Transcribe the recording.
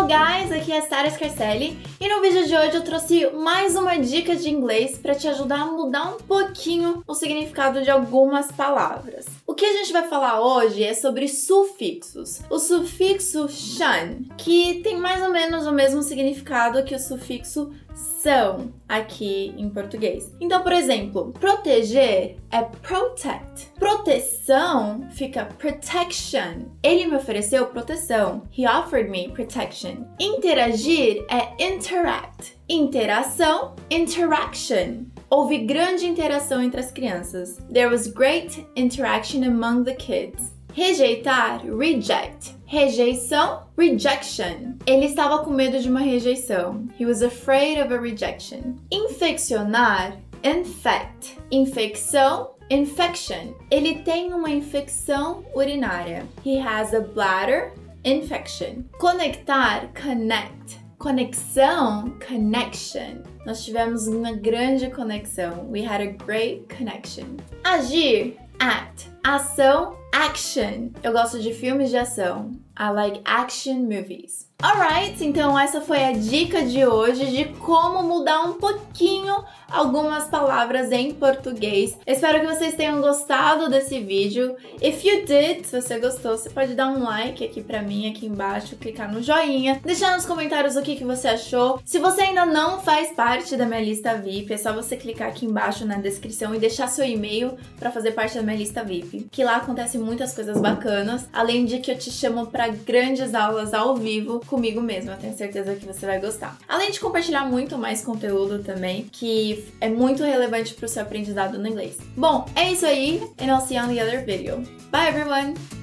Hello guys, aqui é Sara Scarcelli e no vídeo de hoje eu trouxe mais uma dica de inglês para te ajudar a mudar um pouquinho o significado de algumas palavras. Que a gente vai falar hoje é sobre sufixos. O sufixo shan, que tem mais ou menos o mesmo significado que o sufixo são aqui em português. Então, por exemplo, proteger é protect. Proteção fica protection. Ele me ofereceu proteção. He offered me protection. Interagir é interact. Interação, interaction. Houve grande interação entre as crianças. There was great interaction among the kids. Rejeitar, reject. Rejeição, rejection. Ele estava com medo de uma rejeição. He was afraid of a rejection. Infeccionar, infect. Infecção, infection. Ele tem uma infecção urinária. He has a bladder infection. Conectar, connect. Conexão, connection. Nós tivemos uma grande conexão. We had a great connection. Agir, act. Ação, action. Eu gosto de filmes de ação. I like action movies. Alright, então essa foi a dica de hoje de como mudar um pouquinho algumas palavras em português. Espero que vocês tenham gostado desse vídeo. If you did, se você gostou, você pode dar um like aqui pra mim, aqui embaixo, clicar no joinha, deixar nos comentários o que, que você achou. Se você ainda não faz parte da minha lista VIP, é só você clicar aqui embaixo na descrição e deixar seu e-mail para fazer parte da minha lista VIP, que lá acontece muitas coisas bacanas, além de que eu te chamo para grandes aulas ao vivo comigo mesma. Tenho certeza que você vai gostar. Além de compartilhar muito mais conteúdo também, que é muito relevante para o seu aprendizado no inglês. Bom, é isso aí, and I'll see you on the other video. Bye everyone!